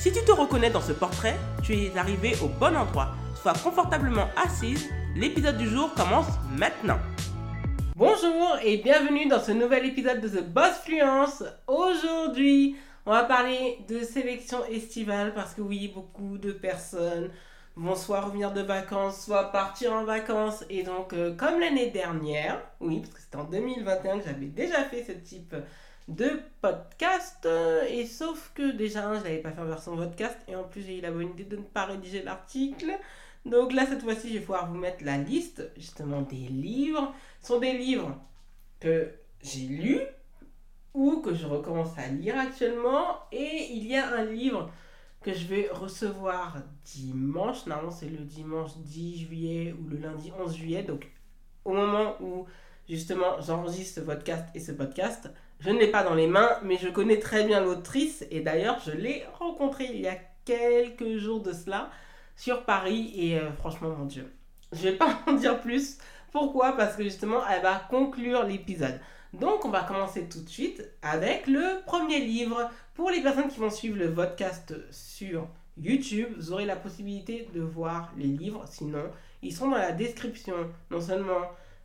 Si tu te reconnais dans ce portrait, tu es arrivé au bon endroit. Sois confortablement assise, l'épisode du jour commence maintenant. Bonjour et bienvenue dans ce nouvel épisode de The Boss Fluence. Aujourd'hui, on va parler de sélection estivale parce que oui, beaucoup de personnes vont soit revenir de vacances, soit partir en vacances. Et donc, euh, comme l'année dernière, oui, parce que c'était en 2021 que j'avais déjà fait ce type de podcast. euh, et sauf que déjà, je n'avais pas fait en version podcast. Et en plus, j'ai eu la bonne idée de ne pas rédiger l'article. Donc là, cette fois-ci, je vais pouvoir vous mettre la liste justement des livres. Ce sont des livres que j'ai lus ou que je recommence à lire actuellement. Et il y a un livre que je vais recevoir dimanche. Normalement, c'est le dimanche 10 juillet ou le lundi 11 juillet. Donc, au moment où justement j'enregistre ce podcast et ce podcast, je ne l'ai pas dans les mains, mais je connais très bien l'autrice. Et d'ailleurs, je l'ai rencontrée il y a quelques jours de cela sur Paris. Et euh, franchement, mon Dieu, je vais pas en dire plus. Pourquoi? Parce que justement, elle va conclure l'épisode. Donc, on va commencer tout de suite avec le premier livre. Pour les personnes qui vont suivre le podcast sur YouTube, vous aurez la possibilité de voir les livres. Sinon, ils sont dans la description, non seulement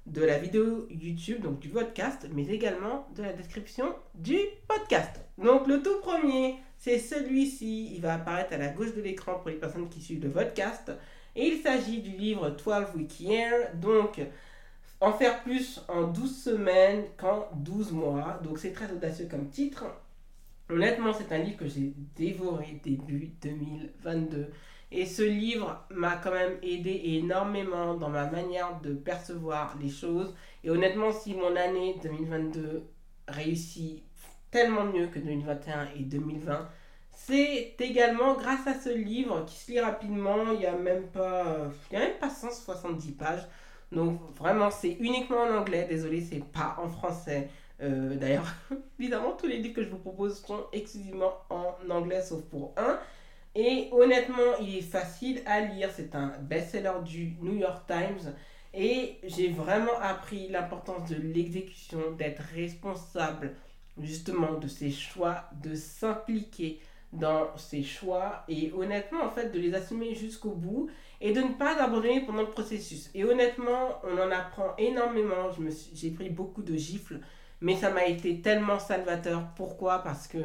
de la vidéo YouTube, donc du podcast, mais également de la description du podcast. Donc, le tout premier, c'est celui-ci. Il va apparaître à la gauche de l'écran pour les personnes qui suivent le podcast. Et il s'agit du livre 12 Week Year. Donc, en faire plus en 12 semaines qu'en 12 mois. Donc c'est très audacieux comme titre. Honnêtement, c'est un livre que j'ai dévoré début 2022. Et ce livre m'a quand même aidé énormément dans ma manière de percevoir les choses. Et honnêtement, si mon année 2022 réussit tellement mieux que 2021 et 2020, c'est également grâce à ce livre qui se lit rapidement. Il n'y a même pas, y a même pas 170 pages. Donc vraiment, c'est uniquement en anglais. Désolé, c'est pas en français. Euh, D'ailleurs, évidemment, tous les livres que je vous propose sont exclusivement en anglais, sauf pour un. Et honnêtement, il est facile à lire. C'est un best-seller du New York Times. Et j'ai vraiment appris l'importance de l'exécution, d'être responsable justement de ses choix, de s'impliquer dans ses choix et honnêtement en fait de les assumer jusqu'au bout et de ne pas abandonner pendant le processus. Et honnêtement, on en apprend énormément. J'ai pris beaucoup de gifles, mais ça m'a été tellement salvateur. Pourquoi? Parce que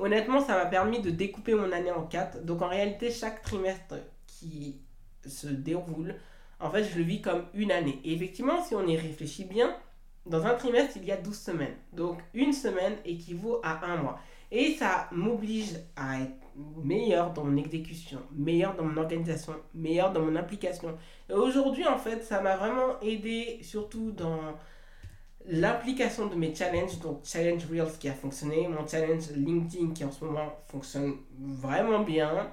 honnêtement, ça m'a permis de découper mon année en quatre. Donc en réalité, chaque trimestre qui se déroule, en fait, je le vis comme une année. Et effectivement, si on y réfléchit bien, dans un trimestre, il y a 12 semaines. Donc une semaine équivaut à un mois. Et ça m'oblige à être meilleur dans mon exécution, meilleur dans mon organisation, meilleur dans mon implication. Et aujourd'hui, en fait, ça m'a vraiment aidé, surtout dans l'application de mes challenges. Donc, Challenge Reels qui a fonctionné, mon challenge LinkedIn qui en ce moment fonctionne vraiment bien,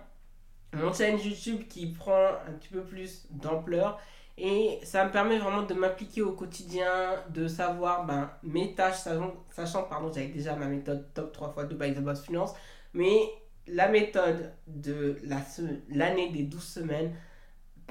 mon challenge YouTube qui prend un petit peu plus d'ampleur. Et ça me permet vraiment de m'impliquer au quotidien, de savoir ben, mes tâches, sachant, sachant pardon, j'avais déjà ma méthode top 3 x 2 by The Boss Finance, mais la méthode de l'année des 12 semaines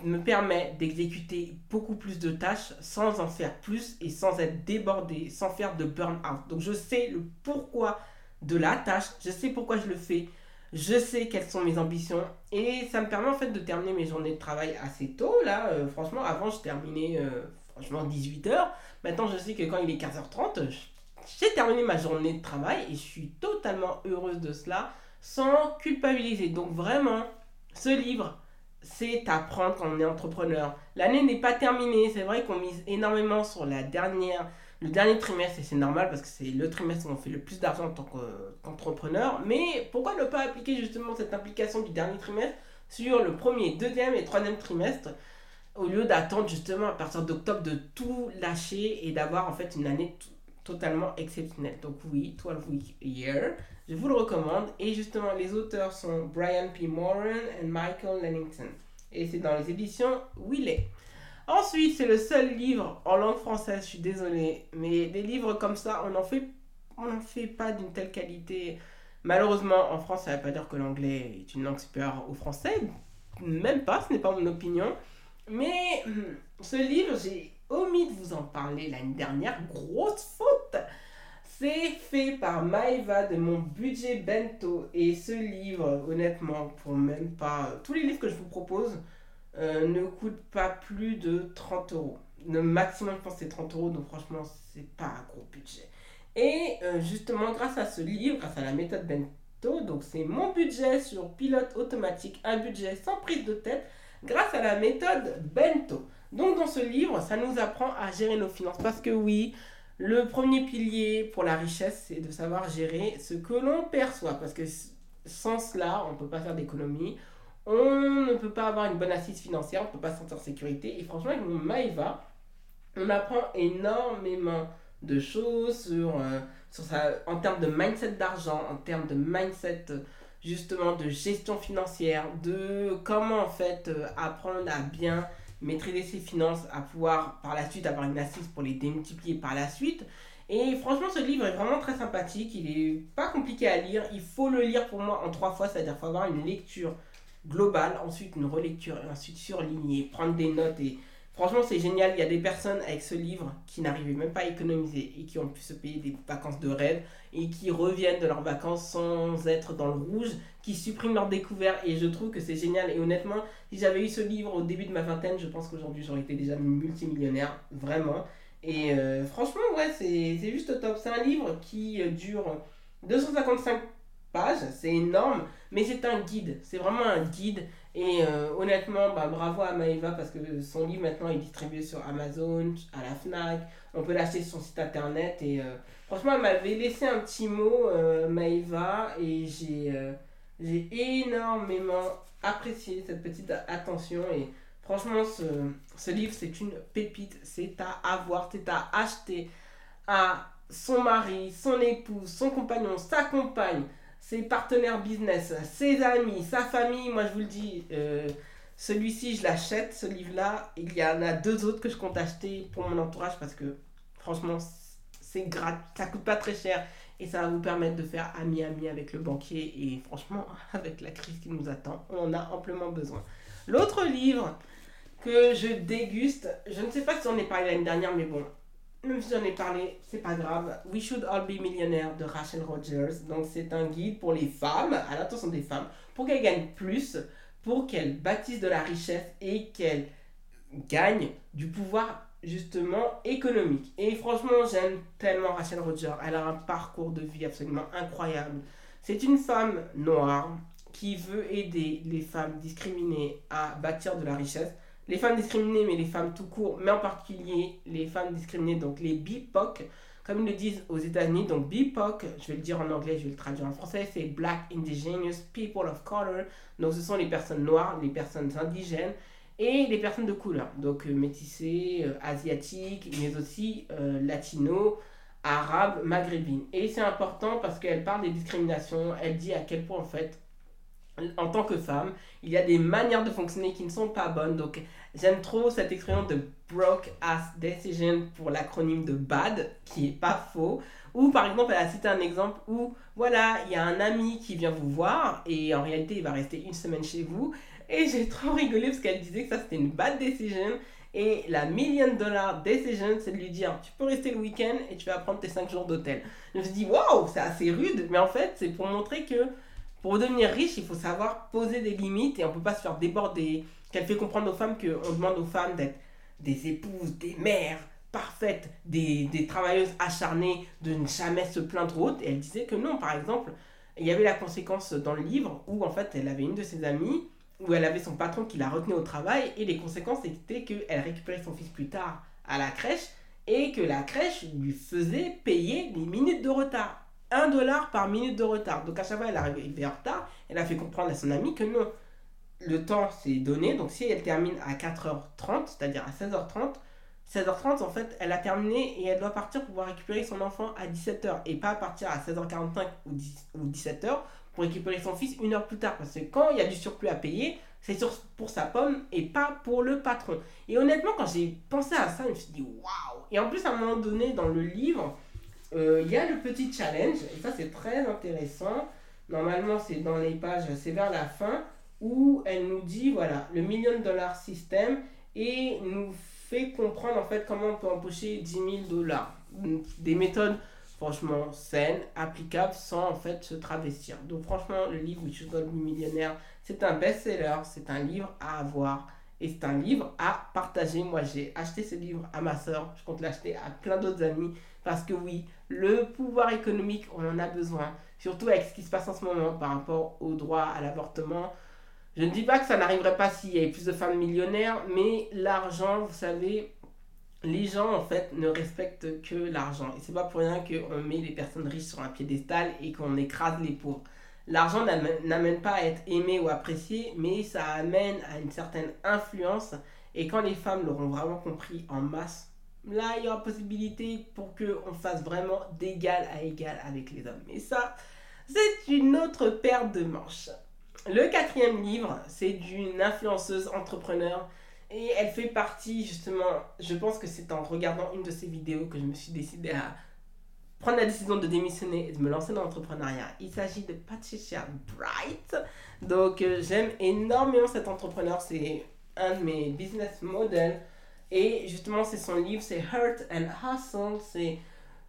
me permet d'exécuter beaucoup plus de tâches sans en faire plus et sans être débordé, sans faire de burn-out. Donc je sais le pourquoi de la tâche, je sais pourquoi je le fais, je sais quelles sont mes ambitions et ça me permet en fait de terminer mes journées de travail assez tôt. Là, euh, franchement, avant je terminais euh, franchement 18h. Maintenant je sais que quand il est 15h30, je- j'ai terminé ma journée de travail et je suis totalement heureuse de cela sans culpabiliser. Donc vraiment, ce livre, c'est à prendre quand on est entrepreneur. L'année n'est pas terminée. C'est vrai qu'on mise énormément sur la dernière, le dernier trimestre et c'est normal parce que c'est le trimestre où on fait le plus d'argent en tant que- qu'entrepreneur. Mais pourquoi ne pas appliquer justement cette implication du dernier trimestre sur le premier, deuxième et troisième trimestre au lieu d'attendre justement à partir d'octobre de tout lâcher et d'avoir en fait une année totalement exceptionnel. Donc oui, 12 Week Year, je vous le recommande. Et justement, les auteurs sont Brian P. Moran et Michael Lennington. Et c'est dans les éditions Willet. Ensuite, c'est le seul livre en langue française, je suis désolée, mais des livres comme ça, on n'en fait, on fait pas d'une telle qualité. Malheureusement, en France, ça ne veut pas dire que l'anglais est une langue supérieure au français. Même pas, ce n'est pas mon opinion. Mais hum, ce livre, j'ai omis de vous en parler l'année dernière. Grosse faute C'est fait par Maeva de mon budget bento. Et ce livre, honnêtement, pour même pas... Tous les livres que je vous propose euh, ne coûtent pas plus de 30 euros. Le maximum, je pense, c'est 30 euros. Donc franchement, c'est pas un gros budget. Et euh, justement, grâce à ce livre, grâce à la méthode bento, donc c'est mon budget sur pilote automatique, un budget sans prise de tête, grâce à la méthode bento. Donc dans ce livre, ça nous apprend à gérer nos finances. Parce que oui, le premier pilier pour la richesse, c'est de savoir gérer ce que l'on perçoit. Parce que sans cela, on ne peut pas faire d'économie. On ne peut pas avoir une bonne assise financière, on ne peut pas se sentir en sécurité. Et franchement, avec mon Maeva, on apprend énormément de choses sur, euh, en termes de mindset d'argent, en termes de mindset justement de gestion financière, de comment en fait euh, apprendre à bien maîtriser ses finances, à pouvoir par la suite avoir une assise pour les démultiplier par la suite. Et franchement, ce livre est vraiment très sympathique. Il est pas compliqué à lire. Il faut le lire pour moi en trois fois, c'est-à-dire faut avoir une lecture globale, ensuite une relecture, et ensuite surligner, prendre des notes et Franchement, c'est génial. Il y a des personnes avec ce livre qui n'arrivaient même pas à économiser et qui ont pu se payer des vacances de rêve et qui reviennent de leurs vacances sans être dans le rouge, qui suppriment leurs découvertes. Et je trouve que c'est génial. Et honnêtement, si j'avais eu ce livre au début de ma vingtaine, je pense qu'aujourd'hui j'aurais été déjà multimillionnaire. Vraiment. Et euh, franchement, ouais, c'est juste top. C'est un livre qui euh, dure 255 pages. C'est énorme. Mais c'est un guide. C'est vraiment un guide et euh, honnêtement, bah, bravo à Maeva parce que son livre maintenant est distribué sur Amazon, à la Fnac. On peut l'acheter sur son site internet. Et euh, franchement, elle m'avait laissé un petit mot, euh, Maeva, et j'ai j'ai énormément apprécié cette petite attention. Et franchement, ce, ce livre, c'est une pépite. C'est à avoir, c'est à acheter à son mari, son épouse, son compagnon, sa compagne ses partenaires business, ses amis, sa famille. Moi, je vous le dis, euh, celui-ci, je l'achète, ce livre-là. Il y en a deux autres que je compte acheter pour mon entourage parce que, franchement, c'est gratuit, ça coûte pas très cher et ça va vous permettre de faire ami-ami avec le banquier. Et franchement, avec la crise qui nous attend, on en a amplement besoin. L'autre livre que je déguste, je ne sais pas si on est parlé l'année dernière, mais bon, même si j'en ai parlé, c'est pas grave. We Should All Be Millionaires de Rachel Rogers. Donc, c'est un guide pour les femmes, à l'attention des femmes, pour qu'elles gagnent plus, pour qu'elles bâtissent de la richesse et qu'elles gagnent du pouvoir justement économique. Et franchement, j'aime tellement Rachel Rogers. Elle a un parcours de vie absolument incroyable. C'est une femme noire qui veut aider les femmes discriminées à bâtir de la richesse les femmes discriminées, mais les femmes tout court, mais en particulier les femmes discriminées, donc les BIPOC, comme ils le disent aux États-Unis. Donc BIPOC, je vais le dire en anglais, je vais le traduire en français, c'est Black Indigenous People of Color. Donc ce sont les personnes noires, les personnes indigènes et les personnes de couleur. Donc euh, métissées, euh, asiatiques, mais aussi euh, latinos, arabes, maghrébines. Et c'est important parce qu'elle parle des discriminations, elle dit à quel point en fait en tant que femme, il y a des manières de fonctionner qui ne sont pas bonnes. Donc, j'aime trop cette expression de broke ass decision pour l'acronyme de BAD, qui est pas faux. Ou par exemple, elle a cité un exemple où, voilà, il y a un ami qui vient vous voir et en réalité, il va rester une semaine chez vous. Et j'ai trop rigolé parce qu'elle disait que ça c'était une bad decision. Et la million dollar decision, c'est de lui dire tu peux rester le week-end et tu vas prendre tes 5 jours d'hôtel. Je me suis dit waouh, c'est assez rude, mais en fait, c'est pour montrer que pour devenir riche, il faut savoir poser des limites et on peut pas se faire déborder. Qu'elle fait comprendre aux femmes qu'on demande aux femmes d'être des épouses, des mères parfaites, des, des, travailleuses acharnées, de ne jamais se plaindre autre. Et elle disait que non, par exemple, il y avait la conséquence dans le livre où en fait elle avait une de ses amies où elle avait son patron qui la retenait au travail et les conséquences étaient qu'elle récupérait son fils plus tard à la crèche et que la crèche lui faisait payer des minutes de retard. 1 dollar par minute de retard. Donc à chaque fois, elle arrivait en retard. Elle a fait comprendre à son ami que non, le temps c'est donné. Donc si elle termine à 4h30, c'est-à-dire à 16h30, 16h30, en fait, elle a terminé et elle doit partir pour pouvoir récupérer son enfant à 17h et pas partir à 16h45 ou, 10, ou 17h pour récupérer son fils une heure plus tard. Parce que quand il y a du surplus à payer, c'est pour sa pomme et pas pour le patron. Et honnêtement, quand j'ai pensé à ça, je me suis dit waouh! Et en plus, à un moment donné, dans le livre, euh, il y a le petit challenge, et ça c'est très intéressant. Normalement, c'est dans les pages, c'est vers la fin, où elle nous dit voilà, le million dollar système et nous fait comprendre en fait comment on peut empocher 10 000 dollars. Des méthodes franchement saines, applicables sans en fait se travestir. Donc franchement, le livre Which is Be Millionnaire, c'est un best-seller, c'est un livre à avoir et c'est un livre à partager. Moi, j'ai acheté ce livre à ma soeur, je compte l'acheter à plein d'autres amis parce que oui, le pouvoir économique, on en a besoin, surtout avec ce qui se passe en ce moment par rapport au droit à l'avortement. Je ne dis pas que ça n'arriverait pas s'il y avait plus de femmes millionnaires, mais l'argent, vous savez, les gens en fait ne respectent que l'argent. Et c'est pas pour rien qu'on met les personnes riches sur un piédestal et qu'on écrase les pauvres. L'argent n'amène pas à être aimé ou apprécié, mais ça amène à une certaine influence. Et quand les femmes l'auront vraiment compris en masse, là, il y aura possibilité pour qu'on fasse vraiment d'égal à égal avec les hommes. Mais ça, c'est une autre paire de manches. Le quatrième livre, c'est d'une influenceuse entrepreneur et elle fait partie justement, je pense que c'est en regardant une de ses vidéos que je me suis décidé à prendre la décision de démissionner et de me lancer dans l'entrepreneuriat. Il s'agit de Patricia Bright. Donc euh, j'aime énormément cet entrepreneur, c'est un de mes business models. Et justement, c'est son livre, c'est Hurt and Hustle, c'est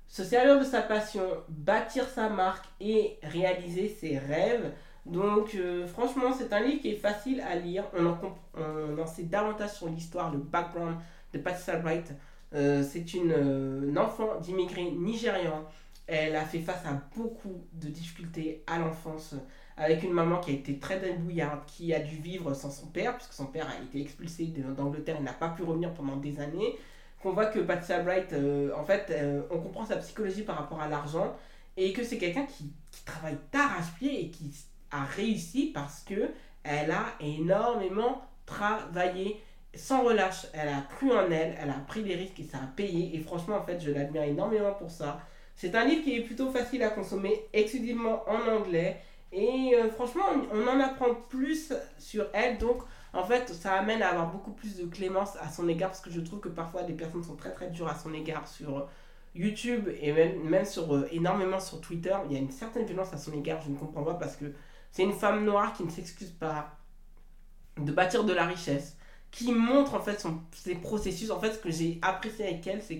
se servir de sa passion, bâtir sa marque et réaliser ses rêves. Donc, euh, franchement, c'est un livre qui est facile à lire. On en, on en sait davantage sur l'histoire, le background de Patricia Bright. Euh, c'est une, euh, enfant d'immigrés nigérians. Elle a fait face à beaucoup de difficultés à l'enfance, avec une maman qui a été très débrouillarde, qui a dû vivre sans son père, puisque son père a été expulsé d'Angleterre et n'a pas pu revenir pendant des années. Qu'on voit que Patricia Bright, en fait, on comprend sa psychologie par rapport à l'argent, et que c'est quelqu'un qui, qui travaille d'arrache-pied et qui a réussi parce que elle a énormément travaillé sans relâche. Elle a cru en elle, elle a pris des risques et ça a payé. Et franchement, en fait, je l'admire énormément pour ça. C'est un livre qui est plutôt facile à consommer, exclusivement en anglais. Et euh, franchement, on, en apprend plus sur elle. Donc, en fait, ça amène à avoir beaucoup plus de clémence à son égard. Parce que je trouve que parfois, des personnes sont très très dures à son égard sur YouTube et même, même sur, euh, énormément sur Twitter. Il y a une certaine violence à son égard. Je ne comprends pas parce que c'est une femme noire qui ne s'excuse pas de bâtir de la richesse, qui montre en fait son, ses processus. En fait, ce que j'ai apprécié avec elle, c'est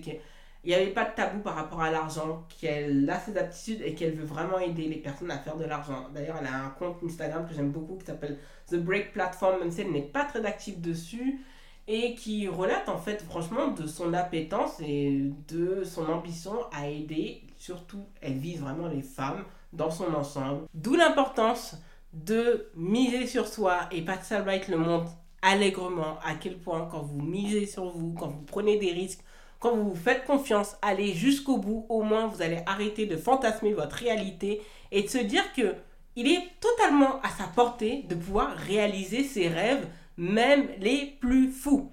qu'il n'y avait pas de tabou par rapport à l'argent, qu'elle a ses aptitudes et qu'elle veut vraiment aider les personnes à faire de l'argent. D'ailleurs, elle a un compte Instagram que j'aime beaucoup qui s'appelle The Break Platform, même si elle n'est pas très active dessus, et qui relate en fait franchement de son appétence et de son ambition à aider. Surtout, elle vise vraiment les femmes dans son ensemble. D'où l'importance de miser sur soi et Patricia Wright le montre allègrement à quel point quand vous misez sur vous, quand vous prenez des risques, quand vous vous faites confiance, allez jusqu'au bout, au moins vous allez arrêter de fantasmer votre réalité et de se dire que il est totalement à sa portée de pouvoir réaliser ses rêves, même les plus fous.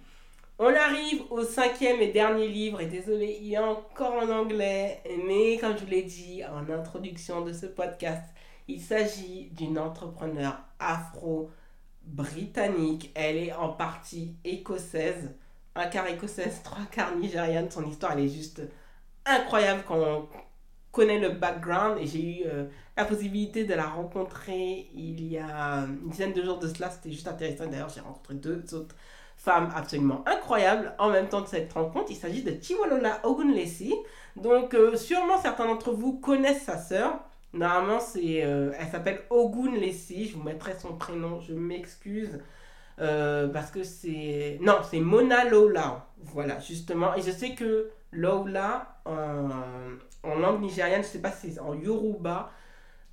On arrive au cinquième et dernier livre, et désolé, il est encore en anglais, mais comme je vous l'ai dit en introduction de ce podcast, il s'agit d'une entrepreneur afro-britannique. Elle est en partie écossaise, un quart écossaise, trois quarts nigériane. Son histoire, elle est juste incroyable quand on connaît le background. Et j'ai eu euh, la possibilité de la rencontrer il y a une dizaine de jours de cela. C'était juste intéressant. D'ailleurs, j'ai rencontré deux autres femmes absolument incroyables en même temps de cette rencontre. Il s'agit de Tiwalola Ogunlesi. Donc, euh, sûrement certains d'entre vous connaissent sa sœur. Normalement, euh, elle s'appelle Ogun Leslie. Je vous mettrai son prénom. Je m'excuse. Euh, parce que c'est. Non, c'est Mona Lola. Voilà, justement. Et je sais que Lola, en, en langue nigériane, je sais pas si c'est en Yoruba,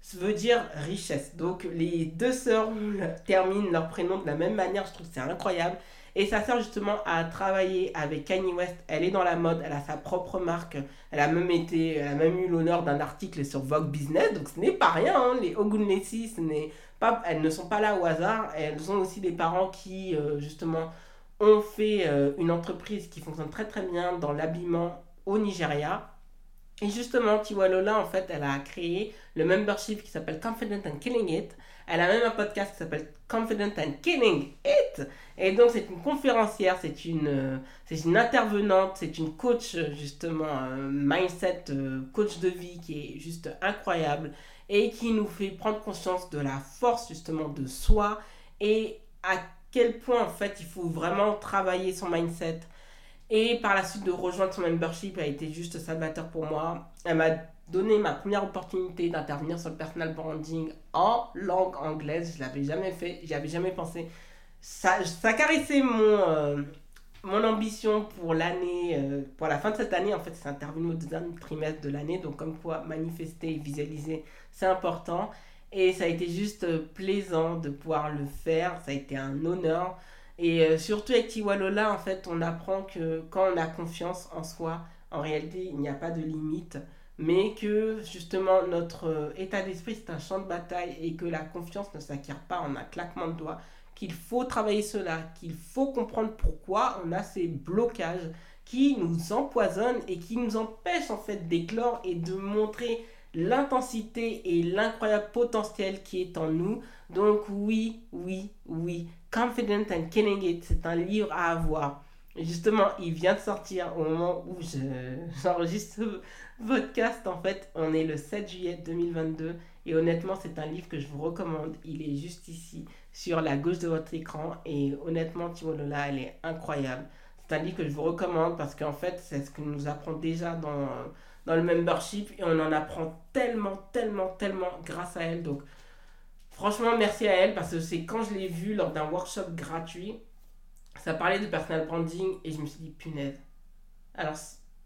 ça veut dire richesse. Donc, les deux sœurs terminent leur prénom de la même manière. Je trouve que c'est incroyable. Et sa sœur, justement, a travaillé avec Kanye West. Elle est dans la mode, elle a sa propre marque. Elle a même, été, elle a même eu l'honneur d'un article sur Vogue Business. Donc ce n'est pas rien, hein. les Ogunlesi, ce n'est pas, elles ne sont pas là au hasard. Elles ont aussi des parents qui, euh, justement, ont fait euh, une entreprise qui fonctionne très très bien dans l'habillement au Nigeria. Et justement, Tiwalola, en fait, elle a créé le membership qui s'appelle Confident and Killing It. Elle a même un podcast qui s'appelle Confident and Killing It. Et donc, c'est une conférencière, c'est une, euh, c'est une intervenante, c'est une coach, justement, mindset, coach de vie qui est juste incroyable et qui nous fait prendre conscience de la force, justement, de soi et à quel point, en fait, il faut vraiment travailler son mindset. Et par la suite de rejoindre son membership a été juste salvateur pour moi. Elle m'a donné ma première opportunité d'intervenir sur le personal branding en langue anglaise. Je l'avais jamais fait, j'y avais jamais pensé. Ça, caressait mon, euh, mon ambition pour l'année, euh, pour la fin de cette année. En fait, c'est intervenu au deuxième trimestre de l'année. Donc, comme quoi, manifester et visualiser, c'est important. Et ça a été juste euh, plaisant de pouvoir le faire. Ça a été un honneur. Et surtout avec Tiwalola, en fait, on apprend que quand on a confiance en soi, en réalité, il n'y a pas de limite. Mais que justement, notre euh, état d'esprit, c'est un champ de bataille et que la confiance ne s'acquiert pas en un claquement de doigts. Qu'il faut travailler cela, qu'il faut comprendre pourquoi on a ces blocages qui nous empoisonnent et qui nous empêchent en fait d'éclore et de montrer l'intensité et l'incroyable potentiel qui est en nous. Donc oui, oui, oui. Confident and Killing It, c'est un livre à avoir. Justement, il vient de sortir au moment où j'enregistre ce podcast. En fait, on est le 7 juillet 2022. Et honnêtement, c'est un livre que je vous recommande. Il est juste ici, sur la gauche de votre écran. Et honnêtement, Lola, elle est incroyable. C'est un livre que je vous recommande parce qu'en fait, c'est ce que nous apprend déjà dans dans le membership et on en apprend tellement, tellement, tellement grâce à elle. Donc, franchement, merci à elle parce que c'est quand je l'ai vue lors d'un workshop gratuit, ça parlait de personal branding et je me suis dit, punaise. Alors,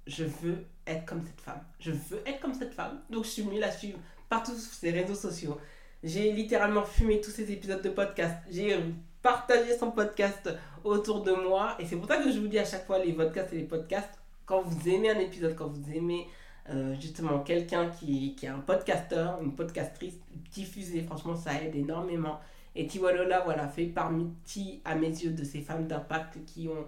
je veux être comme cette femme. Je veux être comme cette femme. Donc, je suis venue la suivre partout sur ses réseaux sociaux. J'ai littéralement fumé tous ces épisodes de podcast. J'ai partagé son podcast autour de moi. Et c'est pour ça que je vous dis à chaque fois les podcasts et les podcasts. Quand vous aimez un épisode, quand vous aimez euh, justement quelqu'un qui, qui est un podcasteur, une podcastrice, diffuser, franchement ça aide énormément. Et Tiwalola, voilà, fait partie à mes yeux de ces femmes d'impact qui ont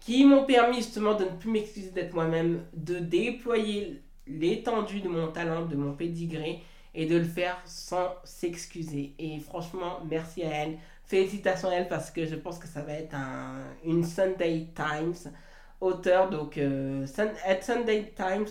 qui m'ont permis justement de ne plus m'excuser d'être moi-même, de déployer l'étendue de mon talent, de mon pédigré et de le faire sans s'excuser. Et franchement, merci à elle. Félicitations à elle parce que je pense que ça va être un, une Sunday Times auteur, donc euh, Sunday Times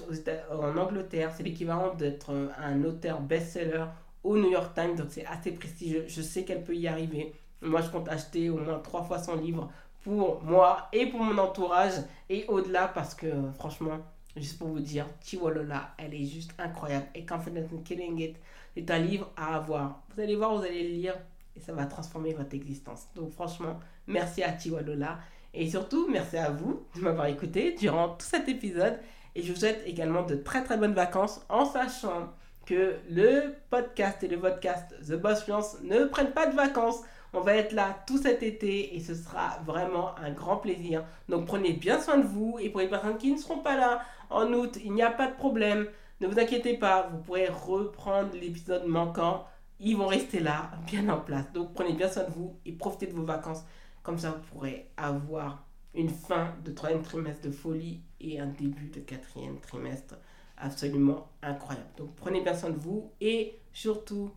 en Angleterre, c'est l'équivalent d'être un auteur best-seller au New York Times, donc c'est assez prestigieux. Je sais qu'elle peut y arriver. Moi, je compte acheter au moins trois fois son livre pour moi et pour mon entourage et au-delà parce que franchement, juste pour vous dire, Chiwalola, elle est juste incroyable. Et Confidence in Killing It, c'est un livre à avoir. Vous allez voir, vous allez le lire et ça va transformer votre existence. Donc franchement, merci à Chiwalola. Et surtout, merci à vous de m'avoir écouté durant tout cet épisode. Et je vous souhaite également de très très bonnes vacances en sachant que le podcast et le podcast The Boss Fluence ne prennent pas de vacances. On va être là tout cet été et ce sera vraiment un grand plaisir. Donc prenez bien soin de vous et pour les personnes qui ne seront pas là en août, il n'y a pas de problème. Ne vous inquiétez pas, vous pourrez reprendre l'épisode manquant. Ils vont rester là, bien en place. Donc prenez bien soin de vous et profitez de vos vacances. Comme ça, vous pourrez avoir une fin de troisième trimestre de folie et un début de quatrième trimestre absolument incroyable. Donc prenez bien soin de vous et surtout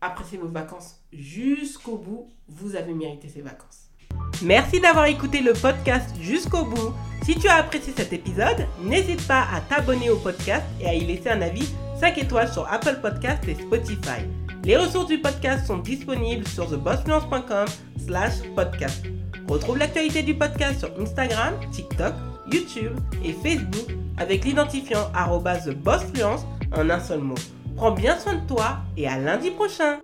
appréciez vos vacances jusqu'au bout. Vous avez mérité ces vacances. Merci d'avoir écouté le podcast jusqu'au bout. Si tu as apprécié cet épisode, n'hésite pas à t'abonner au podcast et à y laisser un avis 5 étoiles sur Apple Podcast et Spotify. Les ressources du podcast sont disponibles sur thebossfluence.com slash podcast. Retrouve l'actualité du podcast sur Instagram, TikTok, YouTube et Facebook avec l'identifiant TheBossFluence en un seul mot. Prends bien soin de toi et à lundi prochain